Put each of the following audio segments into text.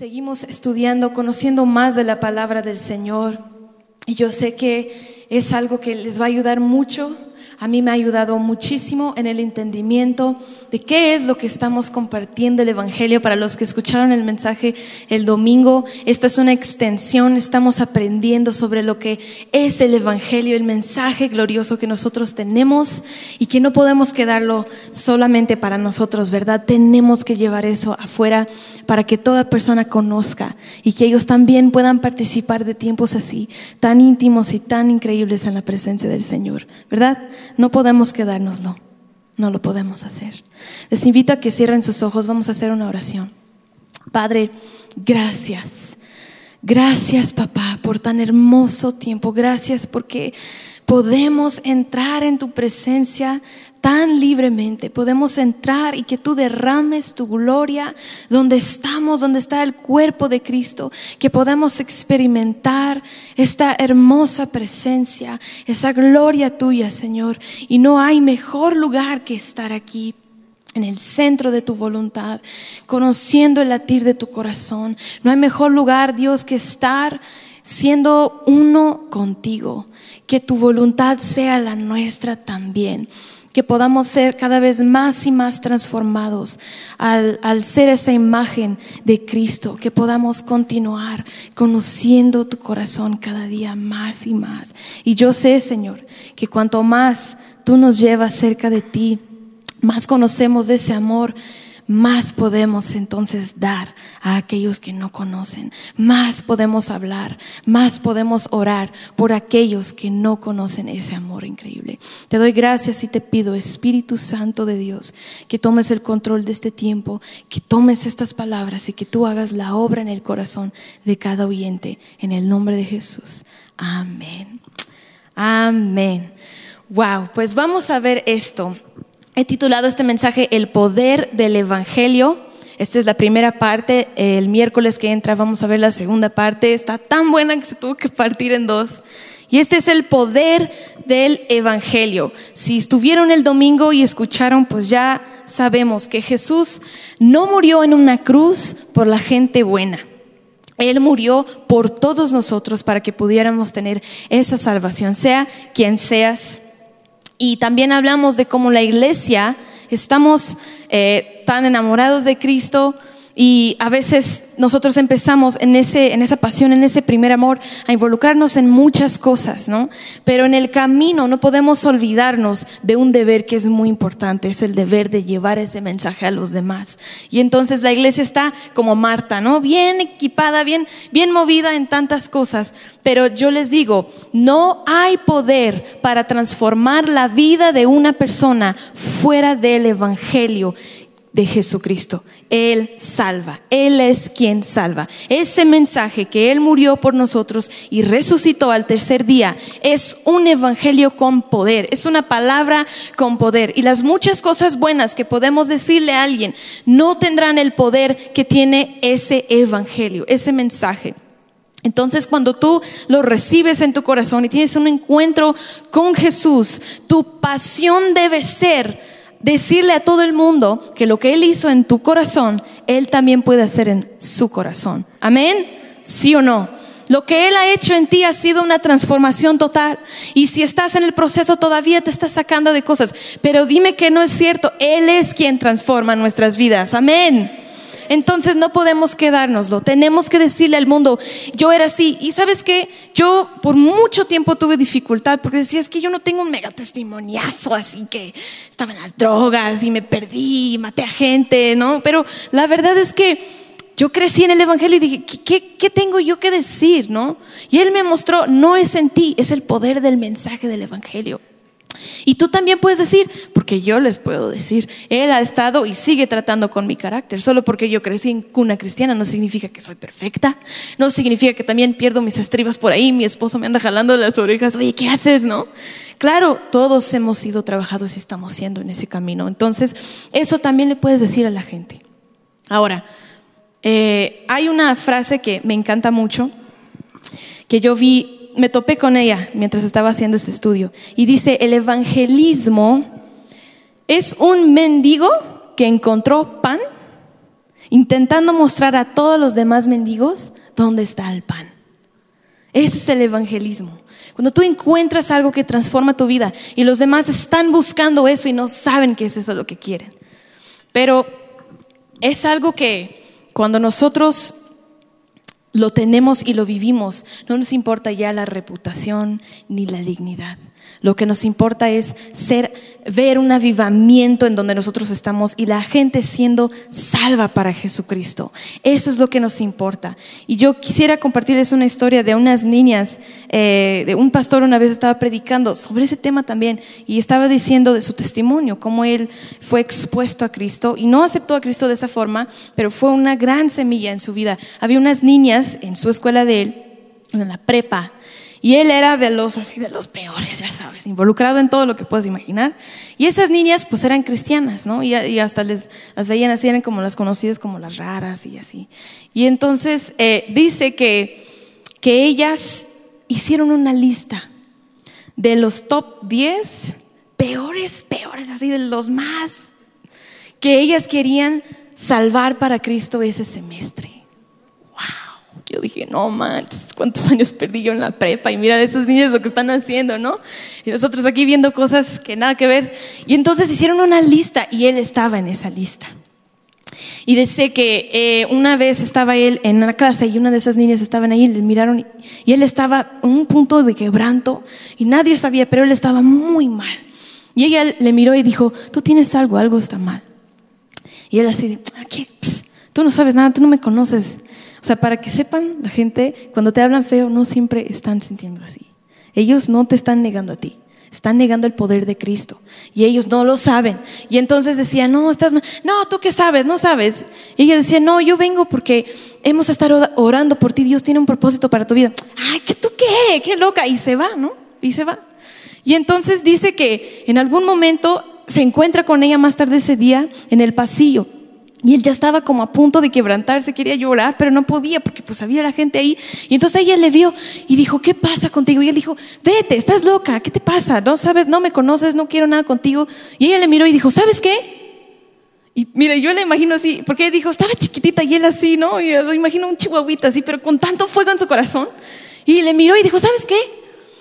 Seguimos estudiando, conociendo más de la palabra del Señor. Y yo sé que es algo que les va a ayudar mucho a mí me ha ayudado muchísimo en el entendimiento de qué es lo que estamos compartiendo el Evangelio. Para los que escucharon el mensaje el domingo, esta es una extensión, estamos aprendiendo sobre lo que es el Evangelio, el mensaje glorioso que nosotros tenemos y que no podemos quedarlo solamente para nosotros, ¿verdad? Tenemos que llevar eso afuera para que toda persona conozca y que ellos también puedan participar de tiempos así, tan íntimos y tan increíbles en la presencia del Señor, ¿verdad? No podemos quedárnoslo, no lo podemos hacer. Les invito a que cierren sus ojos, vamos a hacer una oración. Padre, gracias. Gracias, papá, por tan hermoso tiempo. Gracias porque podemos entrar en tu presencia tan libremente. Podemos entrar y que tú derrames tu gloria donde estamos, donde está el cuerpo de Cristo, que podamos experimentar esta hermosa presencia, esa gloria tuya, Señor. Y no hay mejor lugar que estar aquí en el centro de tu voluntad, conociendo el latir de tu corazón. No hay mejor lugar, Dios, que estar siendo uno contigo, que tu voluntad sea la nuestra también que podamos ser cada vez más y más transformados al, ser esa imagen de Cristo, que podamos continuar conociendo tu corazón cada día más y más. Y yo sé, Señor, que cuanto más tú nos llevas cerca de ti, más conocemos de ese amor más podemos entonces dar a aquellos que no conocen, más podemos hablar, más podemos orar por aquellos que no conocen ese amor increíble. Te doy gracias y te pido, Espíritu Santo de Dios, que tomes el control de este tiempo, que tomes estas palabras y que tú hagas la obra en el corazón de cada oyente, en el nombre de Jesús. Amén. Amén. Wow, pues vamos a ver esto. He titulado este mensaje El poder del Evangelio. Esta es la primera parte. El miércoles que entra vamos a ver la segunda parte. Está tan buena que se tuvo que partir en dos. Y este es el poder del Evangelio. Si estuvieron el domingo y escucharon, pues ya sabemos que Jesús no murió en una cruz por la gente buena. Él murió por todos nosotros para que pudiéramos tener esa salvación, sea quien seas y también hablamos de cómo la iglesia estamos eh, tan enamorados de Cristo y a veces nosotros empezamos en, ese, en esa pasión, en ese primer amor, a involucrarnos en muchas cosas, ¿no? Pero en el camino no podemos olvidarnos de un deber que es muy importante, es el deber de llevar ese mensaje a los demás. Y entonces la iglesia está como Marta, ¿no? Bien equipada, bien, bien movida en tantas cosas. Pero yo les digo, no hay poder para transformar la vida de una persona fuera del Evangelio de Jesucristo. Él salva, Él es quien salva. Ese mensaje que Él murió por nosotros y resucitó al tercer día es un evangelio con poder, es una palabra con poder. Y las muchas cosas buenas que podemos decirle a alguien no tendrán el poder que tiene ese evangelio, ese mensaje. Entonces cuando tú lo recibes en tu corazón y tienes un encuentro con Jesús, tu pasión debe ser decirle a todo el mundo que lo que Él hizo en tu corazón, Él también puede hacer en su corazón. Amén. ¿Sí o no? Lo que Él ha hecho en ti ha sido una transformación total. Y si estás en el proceso todavía te estás sacando de cosas. Pero dime que no es cierto. Él es quien transforma nuestras vidas. Amén. Entonces no podemos quedárnoslo. Tenemos que decirle al mundo, yo era así. Y sabes qué, yo por mucho tiempo tuve dificultad porque decía, es que yo no tengo un mega testimoniazo, así que estaba en las drogas y me perdí, maté a gente, ¿no? Pero la verdad es que yo crecí en el Evangelio y dije, ¿qué, ¿qué, tengo yo que decir? ¿no? Y Él me mostró, no es en ti, es el poder del mensaje del Evangelio. Y tú también puedes decir, porque yo les puedo decir, Él ha estado y sigue tratando con mi carácter. Solo porque yo crecí en cuna cristiana no significa que soy perfecta. No significa que también pierdo mis estribas por ahí. Mi esposo me anda jalando las orejas. Oye, ¿qué haces? ¿No? Claro, todos hemos sido trabajados y estamos siendo en ese camino. Entonces, eso también le puedes decir a la gente. Ahora, eh, hay una frase que me encanta mucho, que yo vi me topé con ella mientras estaba haciendo este estudio y dice, el evangelismo es un mendigo que encontró pan intentando mostrar a todos los demás mendigos dónde está el pan. Ese es el evangelismo. Cuando tú encuentras algo que transforma tu vida y los demás están buscando eso y no saben que es eso lo que quieren. Pero es algo que cuando nosotros lo tenemos y lo vivimos, no nos importa ya la reputación ni la dignidad. Lo que nos importa es ser, ver un avivamiento en donde nosotros estamos y la gente siendo salva para Jesucristo. Eso es lo que nos importa. Y yo quisiera compartirles una historia de unas niñas, eh, de un pastor una vez estaba predicando sobre ese tema también y estaba diciendo de su testimonio, cómo él fue expuesto a Cristo y no aceptó a Cristo de esa forma, pero fue una gran semilla en su vida. Había unas niñas en su escuela de él, en la prepa, y él era de los así de los peores, ya sabes, involucrado en todo lo que puedes imaginar. Y esas niñas pues eran cristianas, ¿no? Y, hasta les, las veían así, eran como las conocidas como las raras y así. Y entonces eh, dice que, que ellas hicieron una lista de los top 10 peores, peores, así de los más que ellas querían salvar para Cristo ese semestre. Yo dije, no manches, cuántos años perdí yo en la prepa y mira esos niños lo que están haciendo, ¿no? Y nosotros aquí viendo cosas que nada que ver. Y entonces hicieron una lista y él estaba en esa lista. Y dice que eh, una vez estaba él en una clase y una de esas niñas estaban ahí, le miraron y, él estaba en un punto de quebranto y nadie sabía, pero él estaba muy mal. Y ella le miró y dijo, tú tienes algo, algo está mal. Y él así, ah, ¿qué? tú no sabes nada, tú no me conoces. O sea, para que sepan la gente, cuando te hablan feo, no siempre están sintiendo así. Ellos no te están negando a ti, están negando el poder de Cristo. Y ellos no lo saben. Y entonces decían, no, estás, no, tú qué sabes, no sabes. Y ella decía, no, yo vengo porque hemos estado orando por ti, Dios tiene un propósito para tu vida. Ay, ¿qué tú qué? Qué loca. Y se va, ¿no? Y se va. Y entonces dice que en algún momento se encuentra con ella más tarde ese día en el pasillo. Y él ya estaba como a punto de quebrantarse, quería llorar, pero no podía porque pues había la gente ahí. Y entonces ella le vio y dijo, ¿qué pasa contigo? Y él dijo, vete, estás loca, ¿qué te pasa? No sabes, no me conoces, no quiero nada contigo. Y ella le miró y dijo, ¿sabes qué? Y mira, yo le imagino así, porque ella dijo, estaba chiquitita y él así, ¿no? Y yo imagino un chihuahuita así, pero con tanto fuego en su corazón. Y le miró y dijo, ¿sabes qué?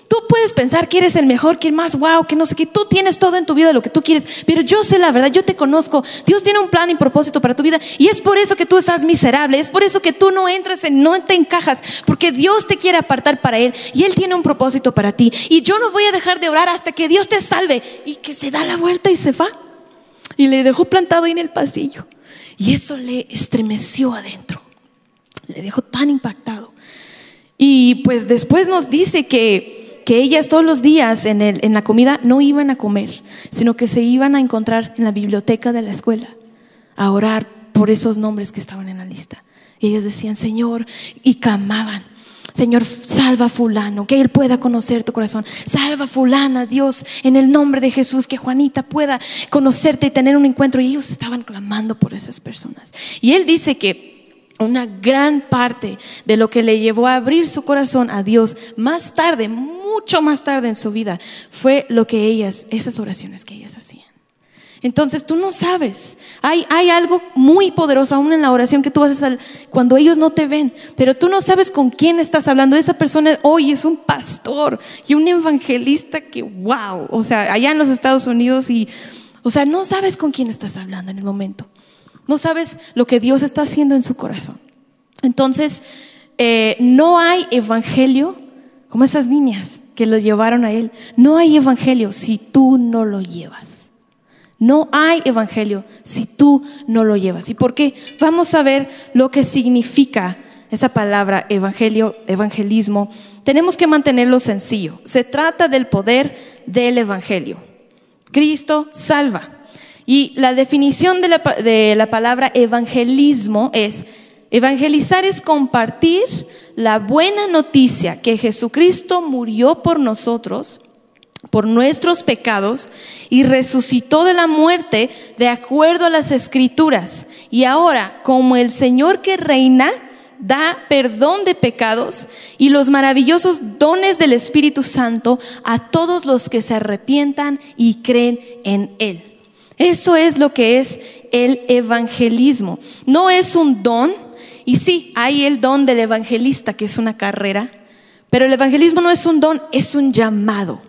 Tú puedes pensar que eres el mejor, que el más wow, que no sé qué. Tú tienes todo en tu vida lo que tú quieres. Pero yo sé la verdad, yo te conozco. Dios tiene un plan y propósito para tu vida. Y es por eso que tú estás miserable. Es por eso que tú no entras en, no te encajas. Porque Dios te quiere apartar para Él. Y Él tiene un propósito para ti. Y yo no voy a dejar de orar hasta que Dios te salve. Y que se da la vuelta y se va. Y le dejó plantado ahí en el pasillo. Y eso le estremeció adentro. Le dejó tan impactado. Y pues después nos dice que que ellas todos los días en, el, en la comida no iban a comer, sino que se iban a encontrar en la biblioteca de la escuela a orar por esos nombres que estaban en la lista. Y ellas decían, Señor, y clamaban. Señor, salva a fulano, que él pueda conocer tu corazón. Salva a fulana, Dios, en el nombre de Jesús, que Juanita pueda conocerte y tener un encuentro. Y ellos estaban clamando por esas personas. Y él dice que una gran parte de lo que le llevó a abrir su corazón a Dios más tarde, mucho más tarde en su vida, fue lo que ellas, esas oraciones que ellas hacían. Entonces tú no sabes, hay, hay algo muy poderoso aún en la oración que tú haces cuando ellos no te ven, pero tú no sabes con quién estás hablando. Esa persona hoy es un pastor y un evangelista que, wow, o sea, allá en los Estados Unidos y, o sea, no sabes con quién estás hablando en el momento. No sabes lo que Dios está haciendo en su corazón. Entonces, eh, no hay evangelio como esas niñas que lo llevaron a Él. No hay evangelio si tú no lo llevas. No hay evangelio si tú no lo llevas. ¿Y por qué? Vamos a ver lo que significa esa palabra evangelio, evangelismo. Tenemos que mantenerlo sencillo. Se trata del poder del evangelio. Cristo salva. Y la definición de la, de la palabra evangelismo es Evangelizar es compartir la buena noticia que Jesucristo murió por nosotros, por nuestros pecados, y resucitó de la muerte de acuerdo a las escrituras. Y ahora, como el Señor que reina, da perdón de pecados y los maravillosos dones del Espíritu Santo a todos los que se arrepientan y creen en Él. Eso es lo que es el evangelismo. No es un don, y sí, hay el don del evangelista, que es una carrera, pero el evangelismo no es un don, es un llamado.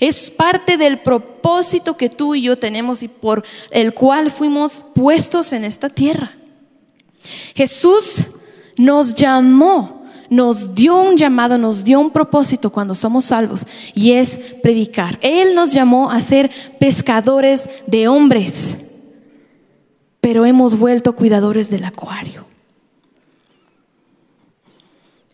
Es parte del propósito que tú y yo tenemos y por el cual fuimos puestos en esta tierra. Jesús nos llamó, nos dio un llamado, nos dio un propósito cuando somos salvos y es predicar. Él nos llamó a ser pescadores de hombres, pero hemos vuelto cuidadores del acuario.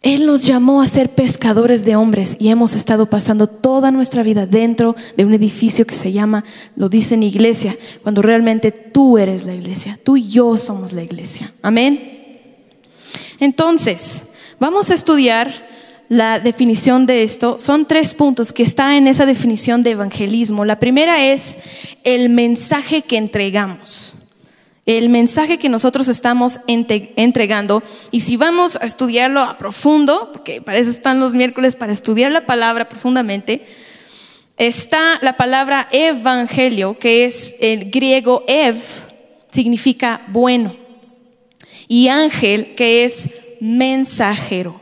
Él nos llamó a ser pescadores de hombres y hemos estado pasando toda nuestra vida dentro de un edificio que se llama, lo dicen iglesia, cuando realmente tú eres la iglesia, tú y yo somos la iglesia. Amén. Entonces, vamos a estudiar la definición de esto. Son tres puntos que están en esa definición de evangelismo. La primera es el mensaje que entregamos el mensaje que nosotros estamos entregando. Y si vamos a estudiarlo a profundo, porque para eso están los miércoles, para estudiar la palabra profundamente, está la palabra evangelio, que es el griego ev, significa bueno. Y ángel, que es mensajero.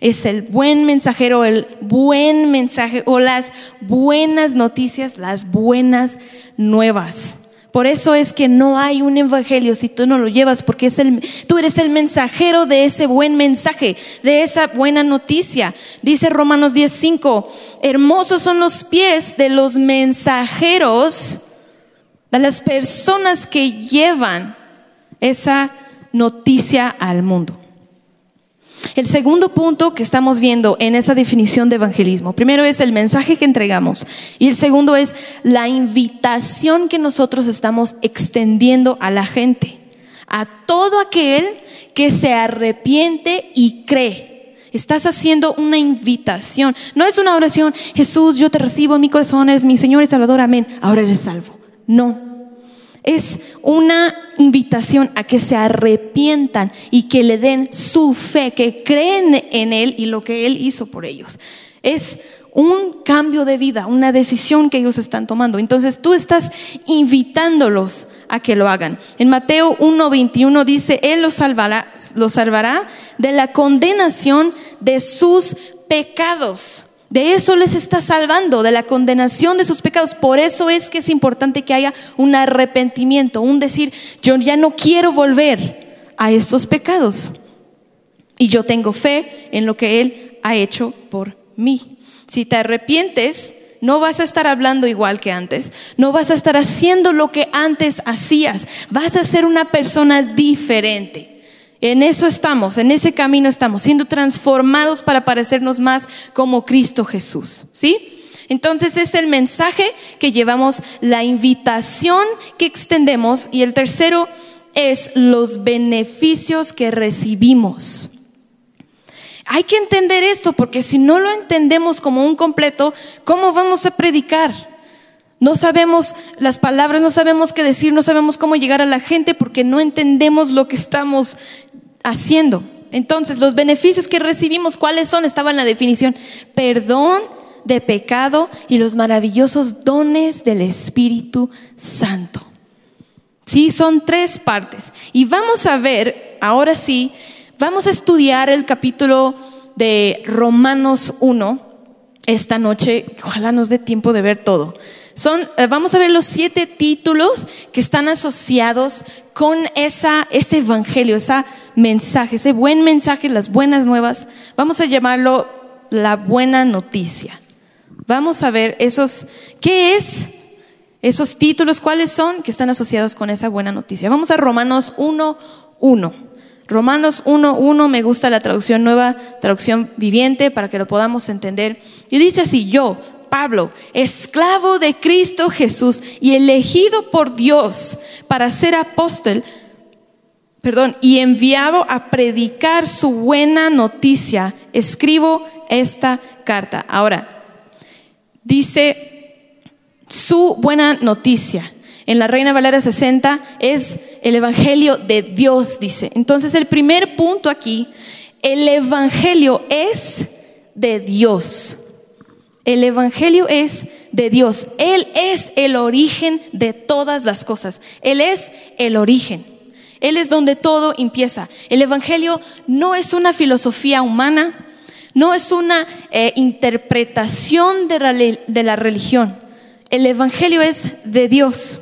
Es el buen mensajero, el buen mensaje o las buenas noticias, las buenas nuevas. Por eso es que no hay un evangelio si tú no lo llevas, porque es el, tú eres el mensajero de ese buen mensaje, de esa buena noticia. Dice Romanos 10:5, hermosos son los pies de los mensajeros, de las personas que llevan esa noticia al mundo. El segundo punto que estamos viendo en esa definición de evangelismo, primero es el mensaje que entregamos y el segundo es la invitación que nosotros estamos extendiendo a la gente, a todo aquel que se arrepiente y cree. Estás haciendo una invitación. No es una oración, Jesús, yo te recibo en mi corazón, eres mi Señor y Salvador, amén. Ahora eres salvo. No, es una invitación a que se arrepientan y que le den su fe, que creen en Él y lo que Él hizo por ellos. Es un cambio de vida, una decisión que ellos están tomando. Entonces tú estás invitándolos a que lo hagan. En Mateo 1:21 dice, Él los salvará, los salvará de la condenación de sus pecados. De eso les está salvando, de la condenación de sus pecados. Por eso es que es importante que haya un arrepentimiento, un decir, yo ya no quiero volver a estos pecados. Y yo tengo fe en lo que Él ha hecho por mí. Si te arrepientes, no vas a estar hablando igual que antes, no vas a estar haciendo lo que antes hacías, vas a ser una persona diferente. En eso estamos, en ese camino estamos, siendo transformados para parecernos más como Cristo Jesús. ¿Sí? Entonces es el mensaje que llevamos, la invitación que extendemos y el tercero es los beneficios que recibimos. Hay que entender esto porque si no lo entendemos como un completo, ¿cómo vamos a predicar? No sabemos las palabras, no sabemos qué decir, no sabemos cómo llegar a la gente porque no entendemos lo que estamos haciendo. Entonces, los beneficios que recibimos, ¿cuáles son? Estaba en la definición. Perdón de pecado y los maravillosos dones del Espíritu Santo. Sí, son tres partes. Y vamos a ver, ahora sí, vamos a estudiar el capítulo de Romanos 1 esta noche. Ojalá nos dé tiempo de ver todo. Son, eh, vamos a ver los siete títulos que están asociados con esa, ese evangelio, ese mensaje, ese buen mensaje, las buenas nuevas. Vamos a llamarlo la buena noticia. Vamos a ver esos, ¿qué es? Esos títulos, ¿cuáles son? Que están asociados con esa buena noticia. Vamos a Romanos 1, 1. Romanos 1.1 me gusta la traducción nueva, traducción viviente, para que lo podamos entender. Y dice así, yo, Pablo, esclavo de Cristo Jesús y elegido por Dios para ser apóstol, perdón, y enviado a predicar su buena noticia, escribo esta carta. Ahora, dice su buena noticia. En la Reina Valera 60 es el Evangelio de Dios, dice. Entonces el primer punto aquí, el Evangelio es de Dios. El Evangelio es de Dios. Él es el origen de todas las cosas. Él es el origen. Él es donde todo empieza. El Evangelio no es una filosofía humana, no es una eh, interpretación de la, de la religión. El Evangelio es de Dios.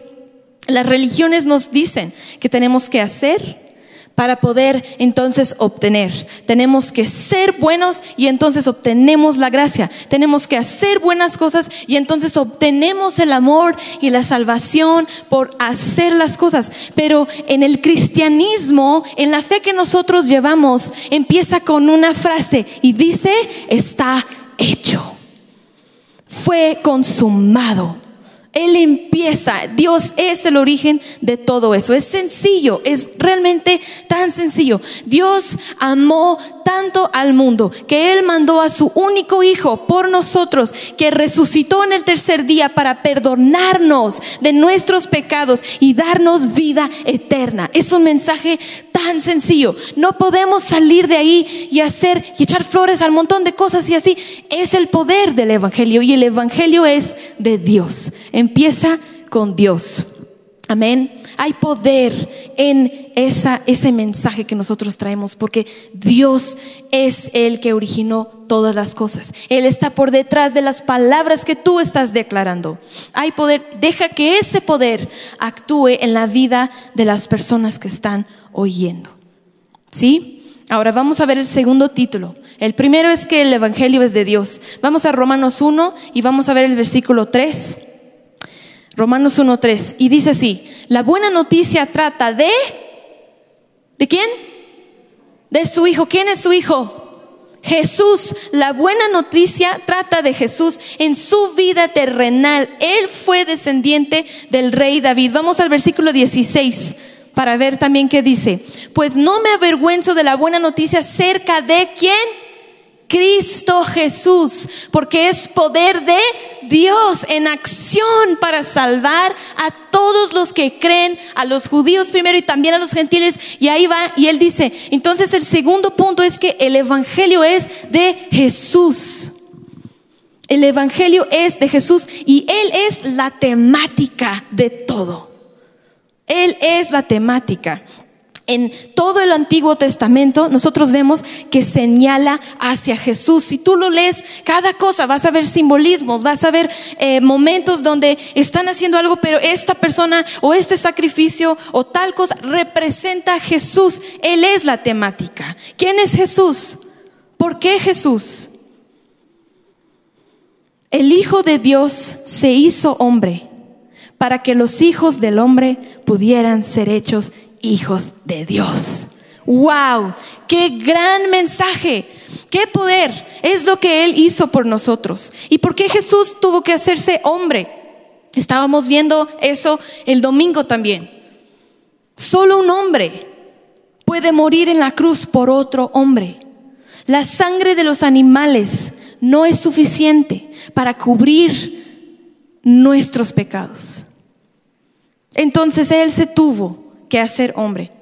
Las religiones nos dicen que tenemos que hacer, para poder entonces obtener. Tenemos que ser buenos y entonces obtenemos la gracia. Tenemos que hacer buenas cosas y entonces obtenemos el amor y la salvación por hacer las cosas. Pero en el cristianismo, en la fe que nosotros llevamos, empieza con una frase y dice, está hecho. Fue consumado. Él empieza, Dios es el origen de todo eso. Es sencillo, es realmente tan sencillo. Dios amó tanto al mundo que Él mandó a su único Hijo por nosotros, que resucitó en el tercer día para perdonarnos de nuestros pecados y darnos vida eterna. Es un mensaje tan sencillo. No podemos salir de ahí y hacer y echar flores al montón de cosas y así. Es el poder del Evangelio y el Evangelio es de Dios. Empieza con Dios. Amén. Hay poder en esa, ese mensaje que nosotros traemos porque Dios es el que originó todas las cosas. Él está por detrás de las palabras que tú estás declarando. Hay poder. Deja que ese poder actúe en la vida de las personas que están oyendo. ¿Sí? Ahora vamos a ver el segundo título. El primero es que el Evangelio es de Dios. Vamos a Romanos 1 y vamos a ver el versículo 3. Romanos 1.3. Y dice así, la buena noticia trata de... ¿De quién? De su hijo. ¿Quién es su hijo? Jesús, la buena noticia trata de Jesús en su vida terrenal. Él fue descendiente del rey David. Vamos al versículo 16 para ver también qué dice. Pues no me avergüenzo de la buena noticia cerca de quién? Cristo Jesús, porque es poder de Dios en acción para salvar a todos los que creen, a los judíos primero y también a los gentiles. Y ahí va, y él dice, entonces el segundo punto es que el Evangelio es de Jesús. El Evangelio es de Jesús y Él es la temática de todo. Él es la temática en todo el Antiguo Testamento nosotros vemos que señala hacia Jesús. Si tú lo lees, cada cosa vas a ver simbolismos, vas a ver eh, momentos donde están haciendo algo, pero esta persona o este sacrificio o tal cosa representa a Jesús. Él es la temática. ¿Quién es Jesús? ¿Por qué Jesús? El Hijo de Dios se hizo hombre para que los hijos del hombre pudieran ser hechos hijos de Dios. ¡Wow! ¡Qué gran mensaje! ¡Qué poder! Es lo que Él hizo por nosotros. ¿Y por qué Jesús tuvo que hacerse hombre? Estábamos viendo eso el domingo también. Solo un hombre puede morir en la cruz por otro hombre. La sangre de los animales no es suficiente para cubrir nuestros pecados. Entonces Él se tuvo que hacer hombre.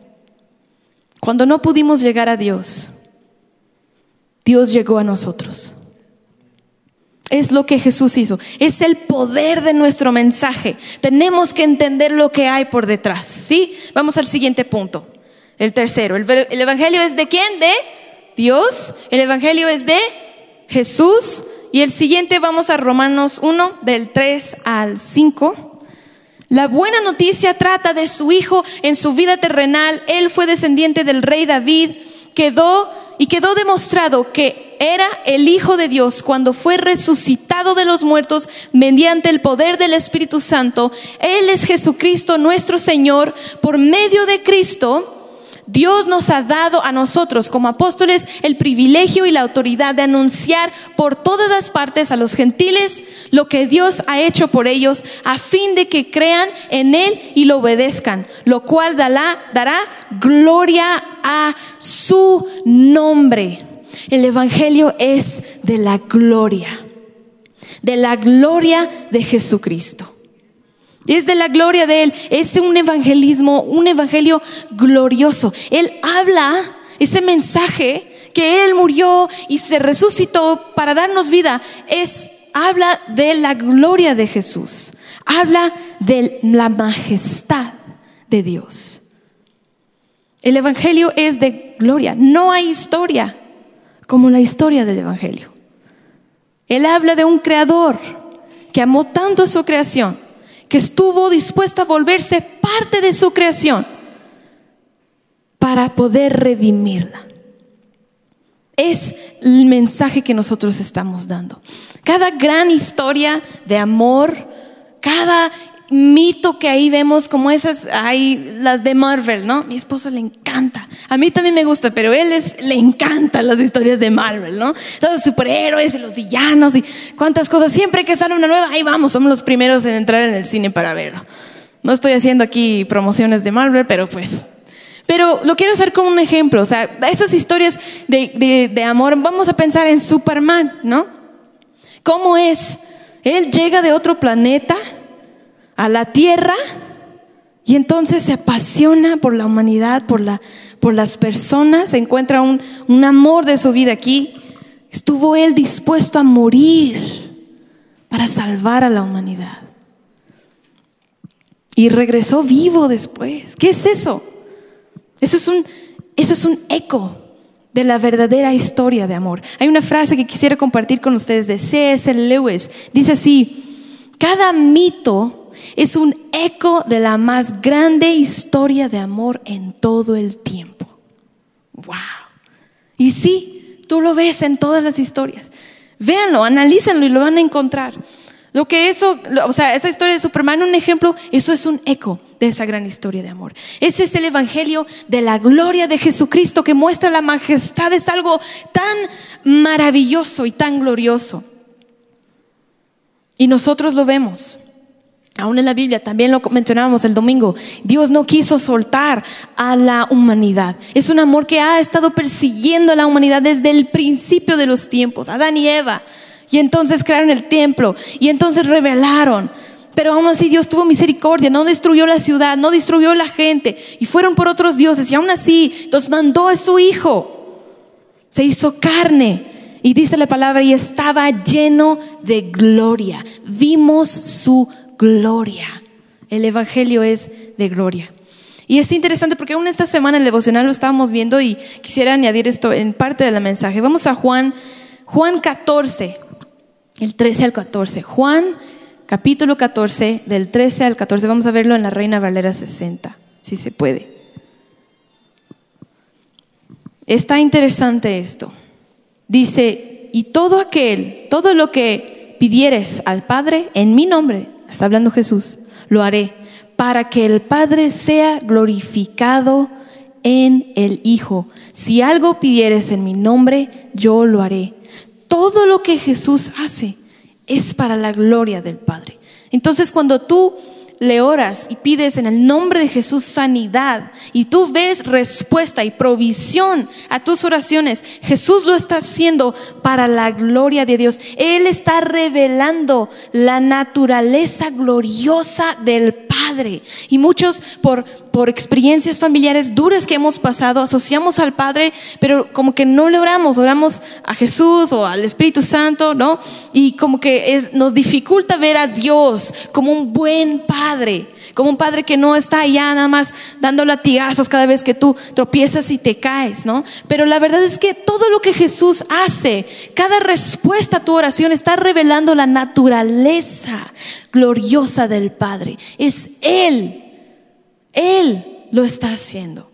Cuando no pudimos llegar a Dios, Dios llegó a nosotros. Es lo que Jesús hizo. Es el poder de nuestro mensaje. Tenemos que entender lo que hay por detrás. ¿Sí? Vamos al siguiente punto. El tercero. El, el, Evangelio es de quién? De Dios. El Evangelio es de Jesús. Y el siguiente vamos a Romanos 1 del 3 al 5. La buena noticia trata de su hijo en su vida terrenal. Él fue descendiente del rey David, quedó y quedó demostrado que era el Hijo de Dios cuando fue resucitado de los muertos mediante el poder del Espíritu Santo. Él es Jesucristo nuestro Señor. Por medio de Cristo, Dios nos ha dado a nosotros como apóstoles el privilegio y la autoridad de anunciar por todas las partes a los gentiles lo que Dios ha hecho por ellos a fin de que crean en Él y lo obedezcan, lo cual dará, dará gloria a su nombre. El Evangelio es de la gloria, de la gloria de Jesucristo. Es de la gloria de Él. Es un evangelismo, un evangelio glorioso. Él habla ese mensaje que Él murió y se resucitó para darnos vida. Es habla de la gloria de Jesús, habla de la majestad de Dios. El Evangelio es de gloria, no hay historia como la historia del Evangelio. Él habla de un creador que amó tanto a su creación, que estuvo dispuesto a volverse parte de su creación para poder redimirla. Es el mensaje que nosotros estamos dando. Cada gran historia de amor, cada mito que ahí vemos como esas, hay las de Marvel, ¿no? Mi esposo le encanta. A mí también me gusta, pero él es, le encantan las historias de Marvel, ¿no? Los superhéroes y los villanos y cuántas cosas. Siempre que sale una nueva, ahí vamos, somos los primeros en entrar en el cine para verlo. No estoy haciendo aquí promociones de Marvel, pero pues pero lo quiero hacer como un ejemplo, o sea, esas historias de, de, amor, vamos a pensar en Superman, ¿no? ¿Cómo es? Él llega de otro planeta a la Tierra y entonces se apasiona por la humanidad, por, la, por las personas, encuentra un, un amor de su vida aquí. Estuvo él dispuesto a morir para salvar a la humanidad. Y regresó vivo después. ¿Qué es eso? Eso es un, eso es un eco de la verdadera historia de amor. Hay una frase que quisiera compartir con ustedes de C.S. Lewis. Dice así, cada mito es un eco de la más grande historia de amor en todo el tiempo. ¡Wow! Y sí, tú lo ves en todas las historias. Véanlo, analícenlo y lo van a encontrar. Lo que eso, o sea, esa historia de Superman, un ejemplo, eso es un eco de esa gran historia de amor. Ese es el evangelio de la gloria de Jesucristo que muestra la majestad. Es algo tan maravilloso y tan glorioso. Y nosotros lo vemos. Aún en la Biblia, también lo mencionábamos el domingo, Dios no quiso soltar a la humanidad. Es un amor que ha estado persiguiendo a la humanidad desde el principio de los tiempos, Adán y Eva. Y entonces crearon el templo y entonces revelaron. Pero aún así Dios tuvo misericordia, no destruyó la ciudad, no destruyó la gente y fueron por otros dioses y aún así nos mandó a su hijo. Se hizo carne y dice la palabra y estaba lleno de gloria. Vimos su gloria. El evangelio es de gloria. Y es interesante porque aún esta semana el devocional lo estábamos viendo y quisiera añadir esto en parte del mensaje. Vamos a Juan, Juan 14 el 13 al 14. Juan capítulo 14, del 13 al 14. Vamos a verlo en la Reina Valera 60, si se puede. Está interesante esto. Dice, y todo aquel, todo lo que pidieres al Padre en mi nombre, está hablando Jesús, lo haré, para que el Padre sea glorificado en el Hijo. Si algo pidieres en mi nombre, yo lo haré todo lo que Jesús hace es para la gloria del Padre. Entonces cuando tú le oras y pides en el nombre de Jesús sanidad y tú ves respuesta y provisión a tus oraciones, Jesús lo está haciendo para la gloria de Dios. Él está revelando la naturaleza gloriosa del Padre. Y muchos por, por experiencias familiares duras que hemos pasado, asociamos al Padre, pero como que no le oramos, oramos a Jesús o al Espíritu Santo, ¿no? Y como que es, nos dificulta ver a Dios como un buen Padre padre, como un padre que no está allá nada más dando latigazos cada vez que tú tropiezas y te caes, ¿no? Pero la verdad es que todo lo que Jesús hace, cada respuesta a tu oración está revelando la naturaleza gloriosa del Padre. Es Él, Él lo está haciendo.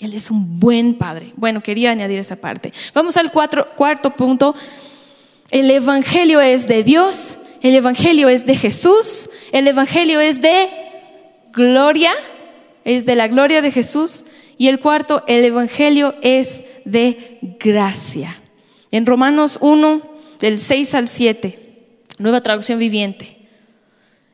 Él es un buen padre. Bueno, quería añadir esa parte. Vamos al cuarto punto. El Evangelio es de Dios el Evangelio es de Jesús, el Evangelio es de gloria, es de la gloria de Jesús. Y el cuarto, el Evangelio es de gracia. En Romanos 1, del 6 al 7, nueva traducción viviente.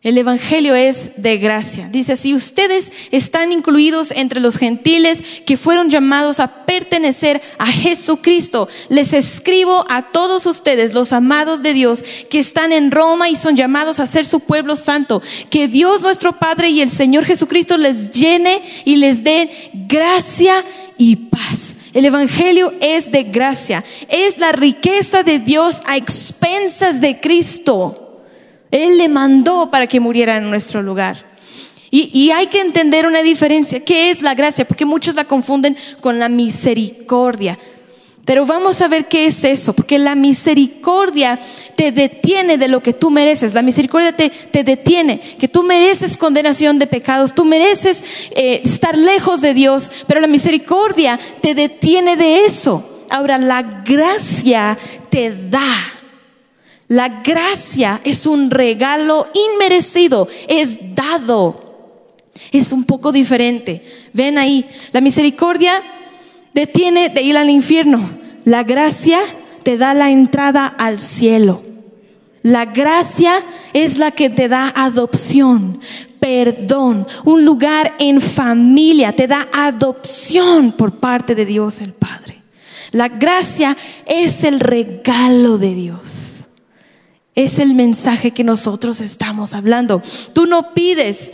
El Evangelio es de gracia. Dice así, ustedes están incluidos entre los gentiles que fueron llamados a pertenecer a Jesucristo. Les escribo a todos ustedes, los amados de Dios, que están en Roma y son llamados a ser su pueblo santo. Que Dios nuestro Padre y el Señor Jesucristo les llene y les dé gracia y paz El Evangelio es de gracia, es la riqueza de Dios a expensas de Cristo. Él le mandó para que muriera en nuestro lugar. Y, hay que entender una diferencia. ¿Qué es la gracia? Porque muchos la confunden con la misericordia. Pero vamos a ver qué es eso, porque la misericordia te detiene de lo que tú mereces. La misericordia te, te detiene, que tú mereces condenación de pecados, tú mereces eh, estar lejos de Dios, pero la misericordia te detiene de eso. Ahora, la gracia te da. La gracia es un regalo inmerecido, es dado. Es un poco diferente. Ven ahí, la misericordia detiene de ir al infierno. La gracia te da la entrada al cielo. La gracia es la que te da adopción, perdón, un lugar en familia, te da adopción por parte de Dios el Padre. La gracia es el regalo de Dios. Es el mensaje que nosotros estamos hablando. Tú no pides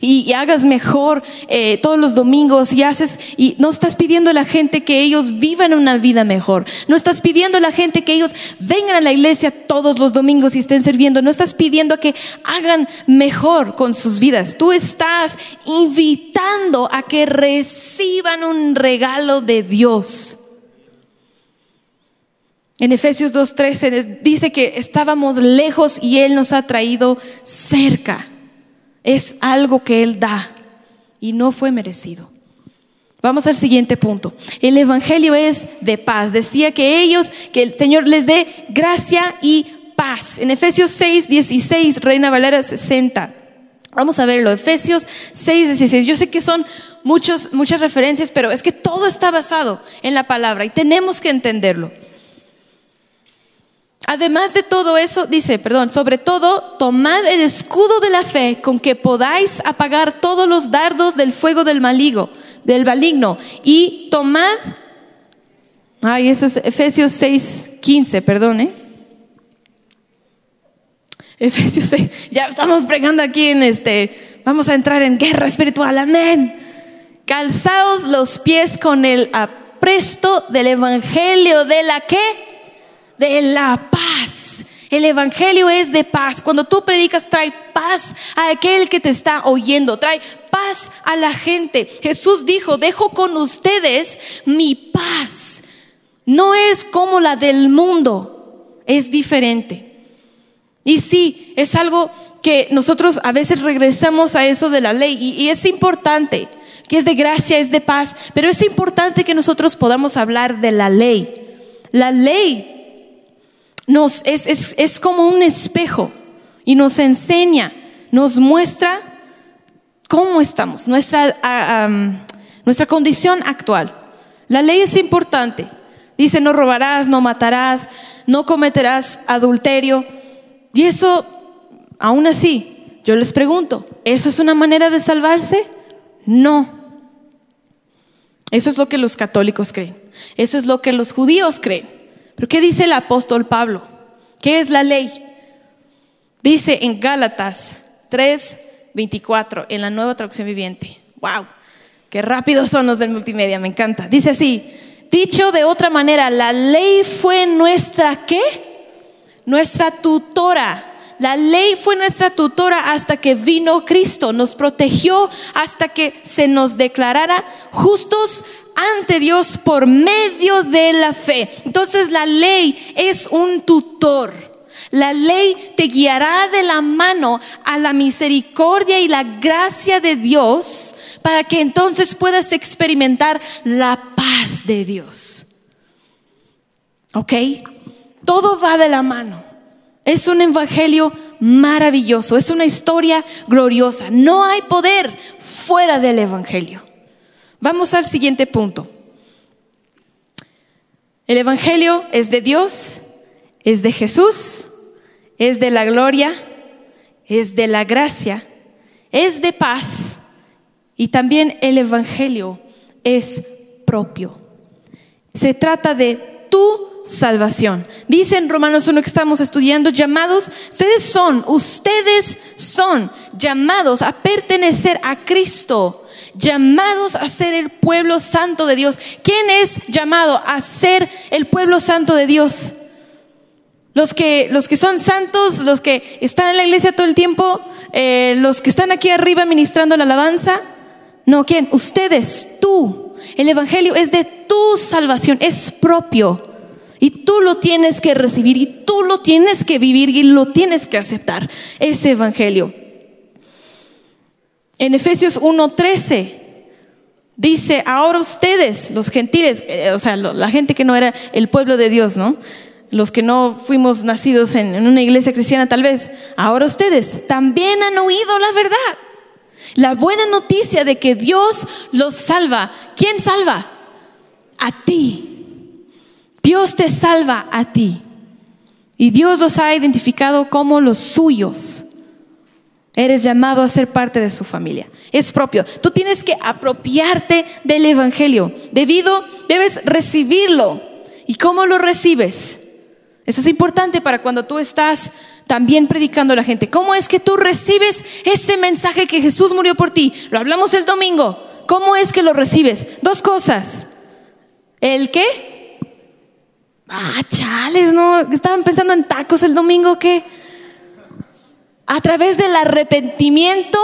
y, hagas mejor eh, todos los domingos y haces y no estás pidiendo a la gente que ellos vivan una vida mejor. No estás pidiendo a la gente que ellos vengan a la iglesia todos los domingos y estén sirviendo. No estás pidiendo que hagan mejor con sus vidas. Tú estás invitando a que reciban un regalo de Dios en Efesios 2.13 dice que estábamos lejos y Él nos ha traído cerca es algo que Él da y no fue merecido. Vamos al siguiente punto. El Evangelio es de paz. Decía que ellos, que el Señor les dé gracia y paz. En Efesios 6, 16, Reina Valera 60. Vamos a verlo, Efesios 6, 16. Yo sé que son muchos, muchas referencias, pero es que todo está basado en la palabra y tenemos que entenderlo. Además de todo eso, dice, perdón, sobre todo, tomad el escudo de la fe con que podáis apagar todos los dardos del fuego del maligno, del maligno. Y tomad, ay, eso es Efesios 6, 15, perdón, ¿eh? Efesios 6, ya estamos pregando aquí en este, vamos a entrar en guerra espiritual, amén. Calzaos los pies con el apresto del evangelio de la que de la paz. El Evangelio es de paz. Cuando tú predicas, trae paz a aquel que te está oyendo, trae paz a la gente. Jesús dijo, dejo con ustedes mi paz. No es como la del mundo, es diferente. Y sí, es algo que nosotros a veces regresamos a eso de la ley y, y es importante, que es de gracia, es de paz, pero es importante que nosotros podamos hablar de la ley. La ley es, como un espejo y nos enseña, nos muestra cómo estamos, nuestra, ah, nuestra condición actual. La ley es importante. Dice, no robarás, no matarás, no cometerás adulterio. Y eso, aún así, yo les pregunto, ¿eso es una manera de salvarse? No. Eso es lo que los católicos creen. Eso es lo que los judíos creen. Pero ¿qué dice el apóstol Pablo? ¿Qué es la ley? Dice en Gálatas 3, 24, en la nueva traducción viviente. ¡Wow! Qué rápidos son los del multimedia, me encanta. Dice así, dicho de otra manera, la ley fue nuestra qué? Nuestra tutora. La ley fue nuestra tutora hasta que vino Cristo, nos protegió hasta que se nos declarara justos ante Dios por medio de la fe. Entonces la ley es un tutor. La ley te guiará de la mano a la misericordia y la gracia de Dios para que entonces puedas experimentar la paz de Dios. ¿Ok? Todo va de la mano. Es un evangelio maravilloso, es una historia gloriosa. No hay poder fuera del evangelio. Vamos al siguiente punto. El Evangelio es de Dios, es de Jesús, es de la gloria, es de la gracia, es de paz y también el Evangelio es propio. Se trata de tu salvación. Dice en Romanos 1 que estamos estudiando, llamados, ustedes son, ustedes son llamados a pertenecer a Cristo, llamados a ser el pueblo santo de Dios. ¿Quién es llamado a ser el pueblo santo de Dios? Los que, los que son santos, los que están en la iglesia todo el tiempo, eh, los que están aquí arriba ministrando la alabanza. No, ¿quién? Ustedes, tú. El Evangelio es de tu salvación, es propio. Y tú lo tienes que recibir y tú lo tienes que vivir y lo tienes que aceptar, ese Evangelio. En Efesios 1:13 dice, ahora ustedes, los gentiles, eh, o sea, la gente que no era el pueblo de Dios, ¿no? Los que no fuimos nacidos en, en una iglesia cristiana tal vez, ahora ustedes también han oído la verdad. La buena noticia de que Dios los salva. ¿Quién salva? A ti. Dios te salva a ti. Y Dios los ha identificado como los suyos. Eres llamado a ser parte de su familia. Es propio. Tú tienes que apropiarte del Evangelio. Debido, debes recibirlo. ¿Y cómo lo recibes? Eso es importante para cuando tú estás también predicando a la gente. ¿Cómo es que tú recibes ese mensaje que Jesús murió por ti? Lo hablamos el domingo. ¿Cómo es que lo recibes? Dos cosas. ¿El qué? Ah, chales, ¿no? Estaban pensando en tacos el domingo, ¿qué? A través del arrepentimiento,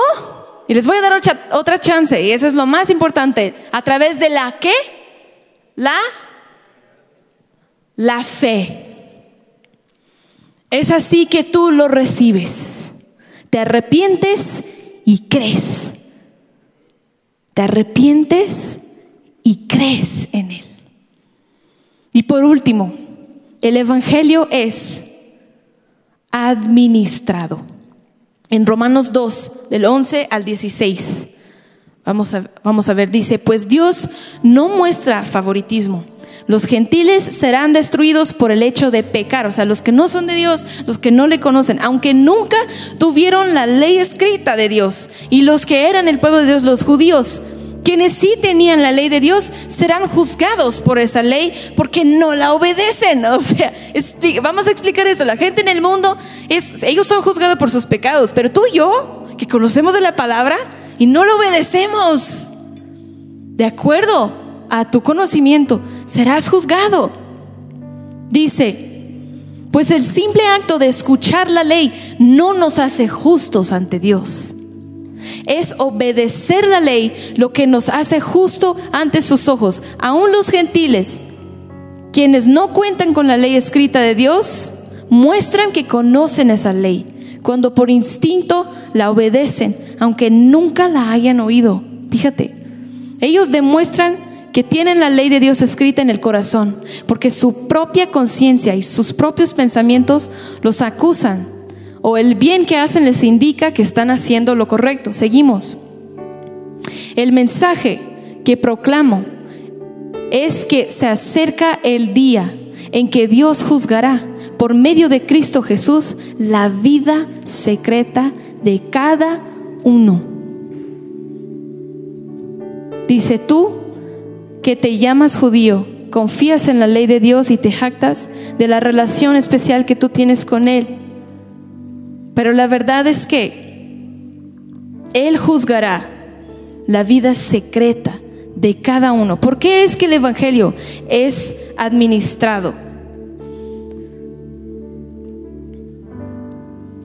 y les voy a dar otra, chance, y eso es lo más importante, a través de la qué? La, la fe. Es así que tú lo recibes. Te arrepientes y crees. Te arrepientes y crees en Él. Y por último, el Evangelio es administrado. En Romanos 2, del 11 al 16, vamos a, vamos a ver, dice, pues Dios no muestra favoritismo. Los gentiles serán destruidos por el hecho de pecar, o sea, los que no son de Dios, los que no le conocen, aunque nunca tuvieron la ley escrita de Dios. Y los que eran el pueblo de Dios, los judíos, quienes sí tenían la ley de Dios serán juzgados por esa ley porque no la obedecen. O sea, vamos a explicar esto. La gente en el mundo, ellos son juzgados por sus pecados, pero tú y yo, que conocemos de la palabra y no lo obedecemos, de acuerdo a tu conocimiento, serás juzgado. Dice, pues el simple acto de escuchar la ley no nos hace justos ante Dios. Es obedecer la ley lo que nos hace justo ante sus ojos. Aún los gentiles, quienes no cuentan con la ley escrita de Dios, muestran que conocen esa ley, cuando por instinto la obedecen, aunque nunca la hayan oído. Fíjate, ellos demuestran que tienen la ley de Dios escrita en el corazón, porque su propia conciencia y sus propios pensamientos los acusan o el bien que hacen les indica que están haciendo lo correcto. Seguimos. El mensaje que proclamo es que se acerca el día en que Dios juzgará por medio de Cristo Jesús la vida secreta de cada uno. Dice tú que te llamas judío, confías en la ley de Dios y te jactas de la relación especial que tú tienes con Él pero la verdad es que Él juzgará la vida secreta de cada uno. ¿Por qué es que el Evangelio es administrado?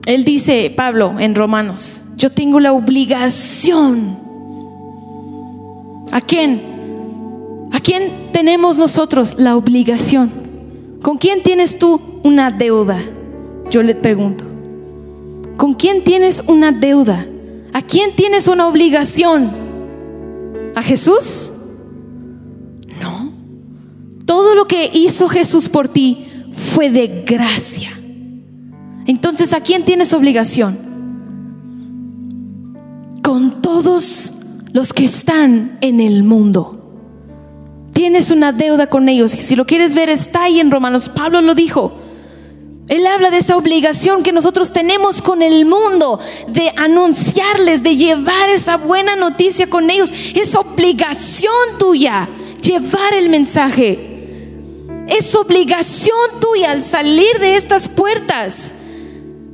Él dice, Pablo, en Romanos, yo tengo la obligación. ¿A quién? ¿A quién tenemos nosotros la obligación? ¿Con quién tienes tú una deuda? Yo le pregunto. ¿Con quién tienes una deuda? ¿A quién tienes una obligación? ¿A Jesús? No. Todo lo que hizo Jesús por ti fue de gracia. Entonces, ¿a quién tienes obligación? Con todos los que están en el mundo. Tienes una deuda con ellos. Y si lo quieres ver, está ahí en Romanos. Pablo lo dijo. Él habla de esa obligación que nosotros tenemos con el mundo, de anunciarles, de llevar esa buena noticia con ellos. Es obligación tuya llevar el mensaje. es obligación tuya al salir de estas puertas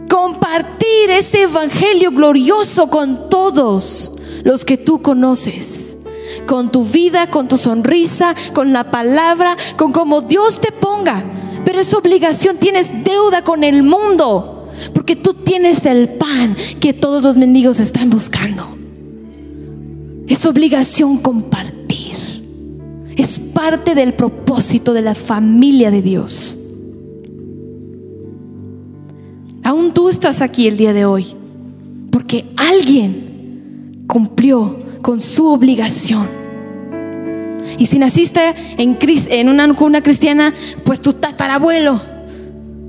compartir ese evangelio glorioso con todos los que tú conoces. Con tu vida, con tu sonrisa, con la palabra, con como Dios te ponga. Pero es obligación, tienes deuda con el mundo. Porque tú tienes el pan que todos los mendigos están buscando. Es obligación compartir. Es parte del propósito de la familia de Dios. Aún tú estás aquí el día de hoy porque alguien cumplió con su obligación. Y si naciste en, una cuna cristiana, pues tu tatarabuelo,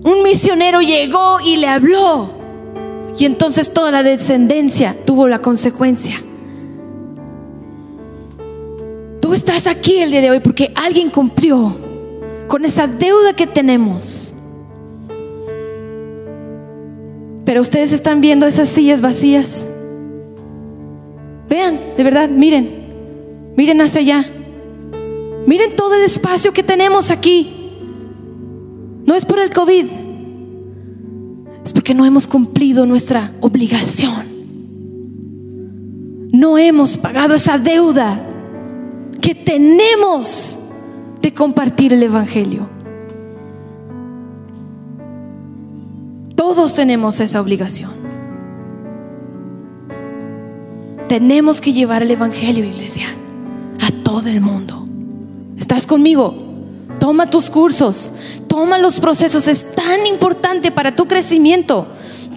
un misionero llegó y le habló. Y entonces toda la descendencia tuvo la consecuencia. Tú estás aquí el día de hoy porque alguien cumplió con esa deuda que tenemos. Pero ustedes están viendo esas sillas vacías. Vean, de verdad, miren. Miren hacia allá. Miren todo el espacio que tenemos aquí. No es por el COVID. Es porque no hemos cumplido nuestra obligación. No hemos pagado esa deuda que tenemos de compartir el Evangelio. Todos tenemos esa obligación. Tenemos que llevar el Evangelio, iglesia, a todo el mundo. ¿Estás conmigo? Toma tus cursos, toma los procesos. Es tan importante para tu crecimiento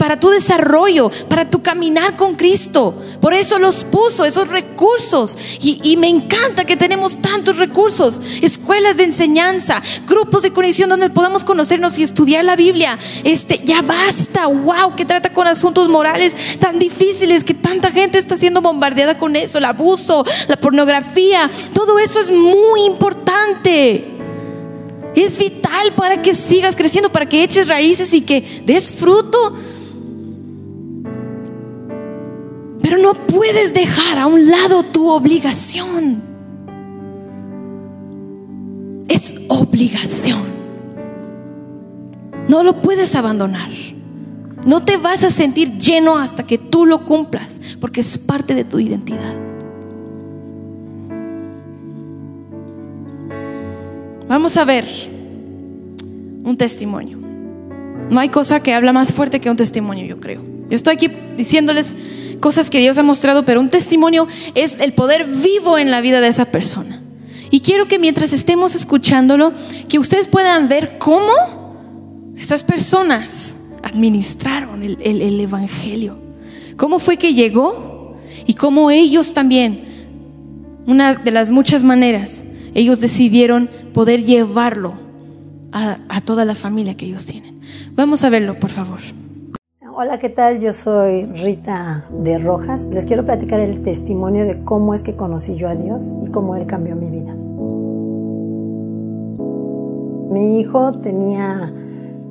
para tu desarrollo, para tu caminar con Cristo. Por eso los puso, esos recursos. Y, me encanta que tenemos tantos recursos, escuelas de enseñanza, grupos de conexión donde podamos conocernos y estudiar la Biblia. Este, ya basta, wow, que trata con asuntos morales tan difíciles tanta gente está siendo bombardeada con eso, el abuso, la pornografía. Todo eso es muy importante. Es vital para que sigas creciendo, para que eches raíces y que des fruto Pero no puedes dejar a un lado tu obligación. Es obligación. No lo puedes abandonar. No te vas a sentir lleno hasta que tú lo cumplas, porque es parte de tu identidad. Vamos a ver un testimonio. No hay cosa que habla más fuerte que un testimonio, yo creo. Yo estoy aquí diciéndoles cosas que Dios ha mostrado, pero un testimonio es el poder vivo en la vida de esa persona. Y quiero que mientras estemos escuchándolo, que ustedes puedan ver cómo esas personas administraron el, el Evangelio. Cómo fue que llegó y cómo ellos también, una de las muchas maneras, ellos decidieron poder llevarlo a, a toda la familia que ellos tienen. Vamos a verlo, por favor. Hola, ¿qué tal? Yo soy Rita de Rojas. Les quiero platicar el testimonio de cómo es que conocí yo a Dios y cómo Él cambió mi vida. Mi hijo tenía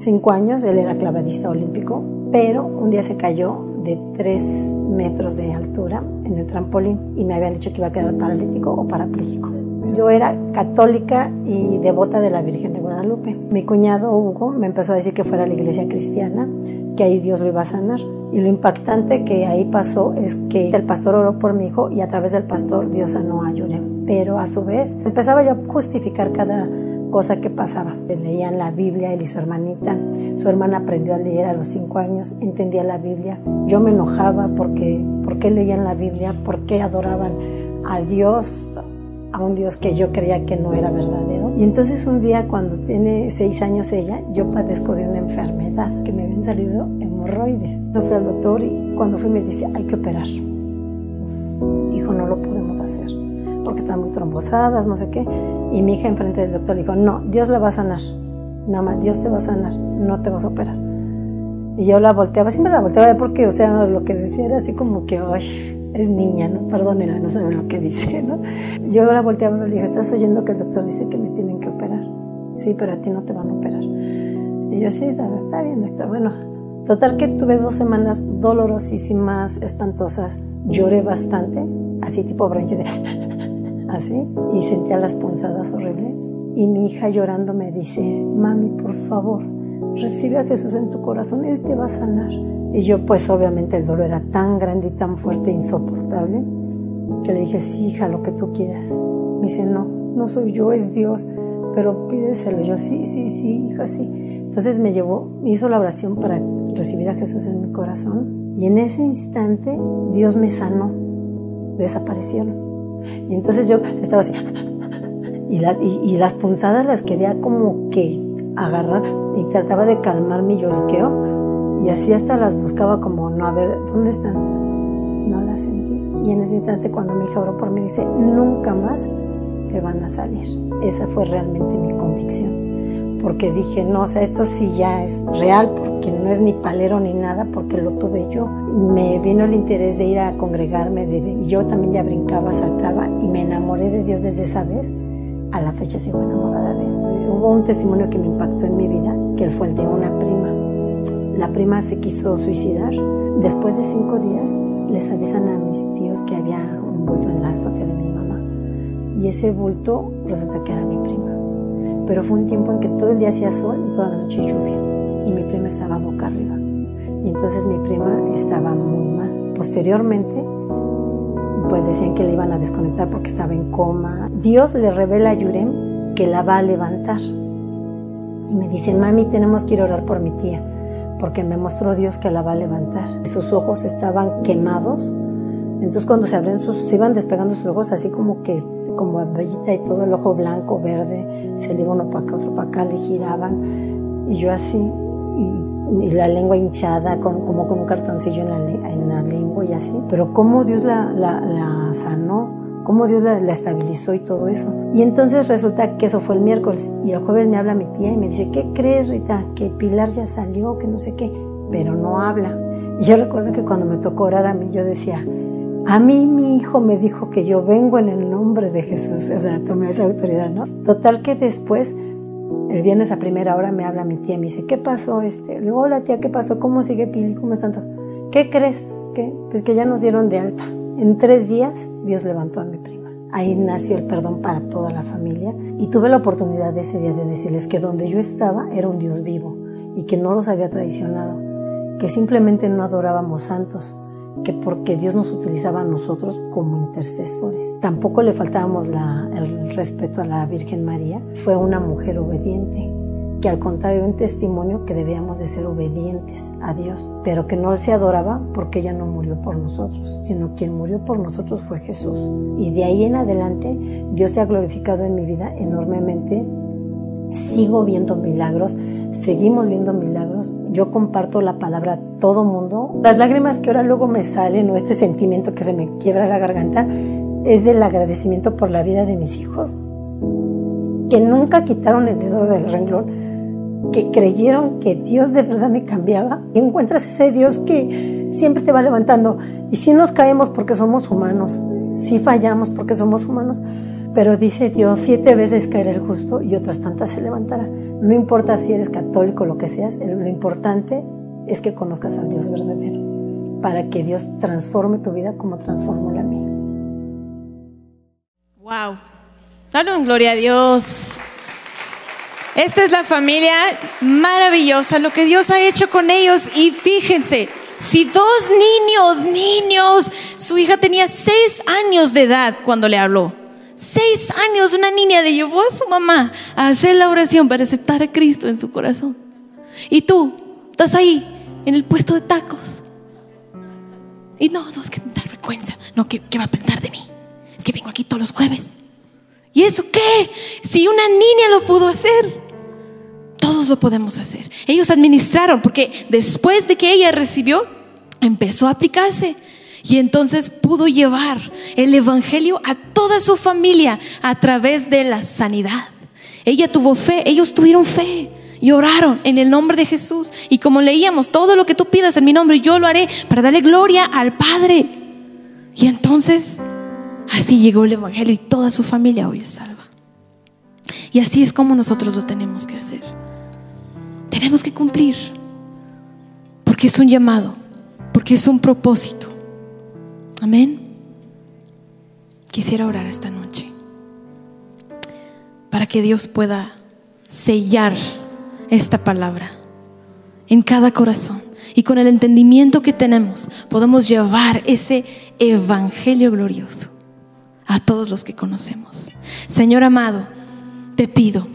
cinco años, él era clavadista olímpico, pero un día se cayó de tres metros de altura en el trampolín y me habían dicho que iba a quedar paralítico o parapléjico. Yo era católica y devota de la Virgen de Guadalupe. Mi cuñado Hugo me empezó a decir que fuera a la iglesia cristiana que ahí Dios lo iba a sanar. Y lo impactante que ahí pasó es que el pastor oró por mi hijo y a través del pastor Dios sanó a Yurem. Pero a su vez empezaba yo a justificar cada cosa que pasaba. Leían la Biblia, él y su hermanita. Su hermana aprendió a leer a los cinco años, entendía la Biblia. Yo me enojaba porque, ¿por qué leían la Biblia? ¿Por qué adoraban a Dios? a un Dios que yo creía que no era verdadero. Y entonces un día cuando tiene seis años ella, yo padezco de una enfermedad que me habían salido hemorroides. Yo fui al doctor y cuando fui me dice, hay que operar. Hijo, no lo podemos hacer porque están muy trombosadas, no sé qué. Y mi hija enfrente del doctor dijo, no, Dios la va a sanar. Mamá, Dios te va a sanar, no te vas a operar. Y yo la volteaba, siempre la volteaba porque, o sea, lo que decía era así como que, ay, es niña, ¿no? Perdónela, no sabe lo que dice, ¿no? Yo la volteaba y le dije, ¿estás oyendo que el doctor dice que me tienen que operar? Sí, pero a ti no te van a operar. Y yo, sí, está, bien, doctor. Bueno, total que tuve dos semanas dolorosísimas, espantosas. Lloré bastante, así tipo bronche de... y sentía las punzadas horribles. y mi hija llorando me dice, mami, por favor, recibe a Jesús en tu corazón, Él te va a sanar. Y yo pues obviamente el dolor era tan grande y tan fuerte e insoportable que le dije, sí, hija, lo que tú quieras. Me dice, no, no soy yo, es Dios, pero pídeselo. Yo, sí, sí, sí, hija, sí. Entonces me llevó, hizo la oración para recibir a Jesús en mi corazón y en ese instante Dios me sanó, desaparecieron. Y entonces yo estaba así, y las, y, las punzadas las quería como que agarrar y trataba de calmar mi lloriqueo y así hasta las buscaba como, no, a ver, ¿dónde están? No las sentí. Y en ese instante cuando mi hija oró por mí, dice, nunca más te van a salir. Esa fue realmente mi convicción. Porque dije, no, o sea, esto sí ya es real, porque no es ni palero ni nada, porque lo tuve yo. Me vino el interés de ir a congregarme, y yo también ya brincaba, saltaba, y me enamoré de Dios desde esa vez a la fecha sigo enamorada de él. Hubo un testimonio que me impactó en mi vida, que fue el de una prima. La prima se quiso suicidar. Después de cinco días les avisan a mis tíos que había un bulto en la azotea de mi mamá. Y ese bulto resulta que era mi prima. Pero fue un tiempo en que todo el día hacía sol y toda la noche lluvia. Y mi prima estaba boca arriba. Y entonces mi prima estaba muy mal. Posteriormente pues decían que le iban a desconectar porque estaba en coma. Dios le revela a Yurem que la va a levantar. Y me dice, mami, tenemos que ir a orar por mi tía, porque me mostró Dios que la va a levantar. Sus ojos estaban quemados. Entonces cuando se abren sus, se iban despegando sus ojos así como que, como bellita y todo el ojo blanco, verde, se le iba uno para acá, otro para acá, le giraban. Y yo así, y la lengua hinchada, como con un cartoncillo en la, en la, lengua y así. Pero cómo Dios la, la, sanó, cómo Dios la, la, estabilizó y todo eso. Y entonces resulta que eso fue el miércoles. Y el jueves me habla mi tía y me dice, ¿qué crees, Rita? Que Pilar ya salió, que no sé qué, pero no habla. Y yo recuerdo que cuando me tocó orar a mí, yo decía, a mí mi hijo me dijo que yo vengo en el nombre de Jesús. O sea, tomé esa autoridad, ¿no? Total que después el viernes a primera hora me habla mi tía y me dice, ¿qué pasó? Este? Le digo, hola tía, ¿qué pasó? ¿Cómo sigue Pili? ¿Cómo están todos? ¿Qué crees? ¿Qué? Pues que ya nos dieron de alta. En tres días Dios levantó a mi prima. Ahí nació el perdón para toda la familia y tuve la oportunidad ese día de decirles que donde yo estaba era un Dios vivo y que no los había traicionado, que simplemente no adorábamos santos, que porque Dios nos utilizaba a nosotros como intercesores. Tampoco le faltábamos el respeto a la Virgen María. Fue una mujer obediente, que al contrario un testimonio que debíamos de ser obedientes a Dios, pero que no se adoraba porque ella no murió por nosotros, sino quien murió por nosotros fue Jesús. Y de ahí en adelante Dios se ha glorificado en mi vida enormemente. Sigo viendo milagros, seguimos viendo milagros. Yo comparto la palabra a todo mundo. Las lágrimas que ahora luego me salen o este sentimiento que se me quiebra la garganta es del agradecimiento por la vida de mis hijos, que nunca quitaron el dedo del renglón, que creyeron que Dios de verdad me cambiaba. Y encuentras ese Dios que siempre te va levantando. Y si nos caemos porque somos humanos, si fallamos porque somos humanos, pero dice Dios, siete veces caerá el justo y otras tantas se levantará. No importa si eres católico o lo que seas, lo importante es que conozcas al Dios verdadero, para que Dios transforme tu vida como transformó la mía. Wow. Dale un gloria a Dios. Esta es la familia maravillosa, lo que Dios ha hecho con ellos. Y fíjense, si dos niños, niños, su hija tenía seis años de edad cuando le habló. Seis años, una niña le llevó a su mamá a hacer la oración para aceptar a Cristo en su corazón. Y tú estás ahí, en el puesto de tacos. Y no, no, es que da vergüenza. No, ¿qué, ¿qué va a pensar de mí? Es que vengo aquí todos los jueves. ¿Y eso qué? Si una niña lo pudo hacer, todos lo podemos hacer. Ellos administraron, porque después de que ella recibió, empezó a aplicarse. Y entonces pudo llevar el Evangelio a toda su familia a través de la sanidad. Ella tuvo fe, ellos tuvieron fe y oraron en el nombre de Jesús. Y como leíamos, todo lo que tú pidas en mi nombre, yo lo haré para darle gloria al Padre. Y entonces, así llegó el Evangelio y toda su familia hoy es salva. Y así es como nosotros lo tenemos que hacer. Tenemos que cumplir, porque es un llamado, porque es un propósito. Amén. Quisiera orar esta noche. para que Dios pueda sellar esta palabra en cada corazón. Y con el entendimiento que tenemos, podemos llevar ese evangelio glorioso a todos los que conocemos. Señor amado, te pido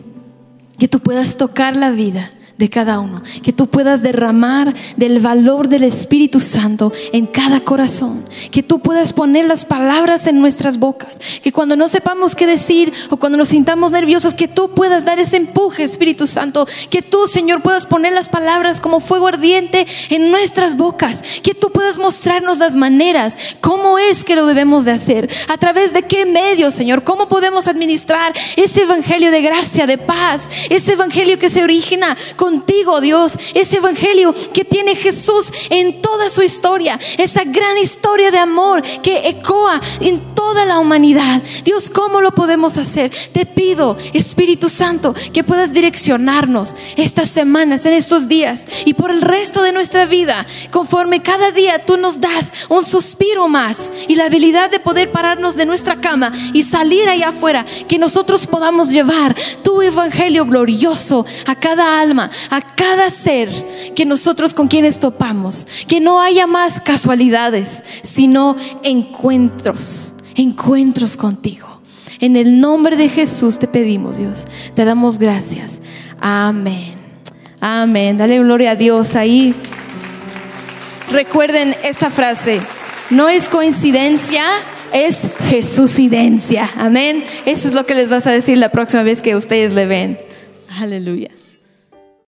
que tú puedas tocar la vida de cada uno, que tú puedas derramar del valor del Espíritu Santo en cada corazón, que tú puedas poner las palabras en nuestras bocas, que cuando no sepamos qué decir o cuando nos sintamos nerviosos, que tú puedas dar ese empuje, Espíritu Santo, que tú, Señor, puedas poner las palabras como fuego ardiente en nuestras bocas, que tú puedas mostrarnos las maneras, cómo es que lo debemos de hacer, a través de qué medios, Señor, cómo podemos administrar ese evangelio de gracia, de paz, ese evangelio que se origina contigo, Dios, ese evangelio que tiene Jesús en toda su historia, esa gran historia de amor que ecoa en toda la humanidad. Dios, ¿cómo lo podemos hacer? Te pido, Espíritu Santo, que puedas direccionarnos estas semanas, en estos días y por el resto de nuestra vida, conforme cada día tú nos das un suspiro más y la habilidad de poder pararnos de nuestra cama y salir allá afuera, que nosotros podamos llevar tu evangelio glorioso a cada alma, a cada ser que nosotros con quienes topamos, que no haya más casualidades, sino encuentros, encuentros contigo. En el nombre de Jesús te pedimos, Dios, te damos gracias. Amén. Amén. Dale gloria a Dios ahí. Recuerden esta frase, no es coincidencia, es Jesusidencia. Amén. Eso es lo que les vas a decir la próxima vez que ustedes le ven. Aleluya.